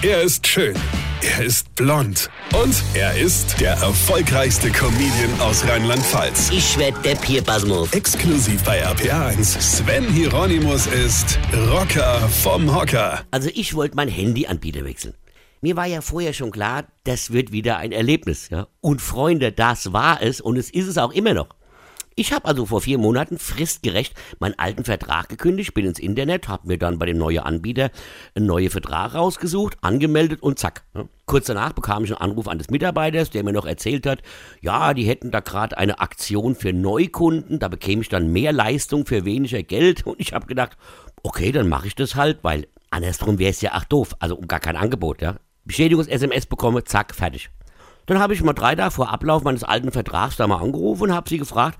Er ist schön. Er ist blond. Und er ist der erfolgreichste Comedian aus Rheinland-Pfalz. Ich werd der Pierpasmus. Exklusiv bei RPA1. Sven Hieronymus ist Rocker vom Hocker. Also ich wollte mein Handyanbieter wechseln. Mir war ja vorher schon klar, das wird wieder ein Erlebnis. Ja? Und Freunde, das war es und es ist es auch immer noch. Ich habe also vor vier Monaten fristgerecht meinen alten Vertrag gekündigt, bin ins Internet, habe mir dann bei dem neuen Anbieter einen neuen Vertrag rausgesucht, angemeldet und zack. Kurz danach bekam ich einen Anruf eines Mitarbeiters, der mir noch erzählt hat, ja, die hätten da gerade eine Aktion für Neukunden, da bekäme ich dann mehr Leistung für weniger Geld und ich habe gedacht, okay, dann mache ich das halt, weil andersrum wäre es ja ach doof, also gar kein Angebot, ja. Bestätigungs-SMS bekomme, zack, fertig. Dann habe ich mal drei Tage vor Ablauf meines alten Vertrags da mal angerufen und habe sie gefragt,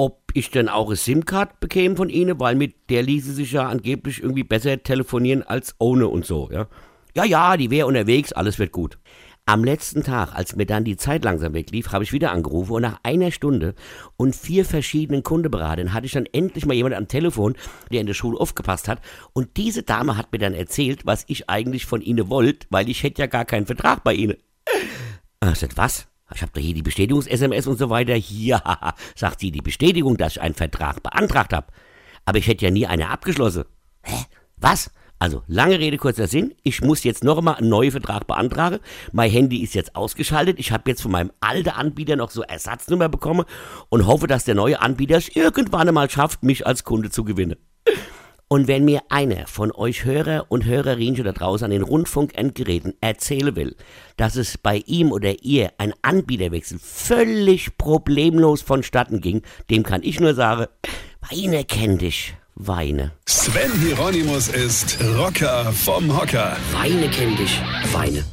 ob ich denn auch eine SIM-Card bekäme von ihnen, weil mit der ließe sich ja angeblich irgendwie besser telefonieren als ohne und so, ja. Ja, ja, die wäre unterwegs, alles wird gut. Am letzten Tag, als mir dann die Zeit langsam weglief, habe ich wieder angerufen und nach einer Stunde und vier verschiedenen Kundeberatern hatte ich dann endlich mal jemanden am Telefon, der in der Schule aufgepasst hat. Und diese Dame hat mir dann erzählt, was ich eigentlich von ihnen wollte, weil ich hätte ja gar keinen Vertrag bei ihnen. Ah, sagt, was? Ich habe doch hier die Bestätigungs-SMS und so weiter. Ja, sagt sie, die Bestätigung, dass ich einen Vertrag beantragt habe. Aber ich hätte ja nie eine abgeschlossen. Hä? Was? Also, lange Rede, kurzer Sinn. Ich muss jetzt noch mal einen neuen Vertrag beantragen. Mein Handy ist jetzt ausgeschaltet. Ich habe jetzt von meinem alten Anbieter noch so Ersatznummer bekommen und hoffe, dass der neue Anbieter es irgendwann einmal schafft, mich als Kunde zu gewinnen. Und wenn mir einer von euch Hörer und Hörerinnen da draußen an den Rundfunkendgeräten erzählen will, dass es bei ihm oder ihr ein Anbieterwechsel völlig problemlos vonstatten ging, dem kann ich nur sagen, Weine kenn dich, Weine. Sven Hieronymus ist Rocker vom Hocker. Weine kenn dich, Weine.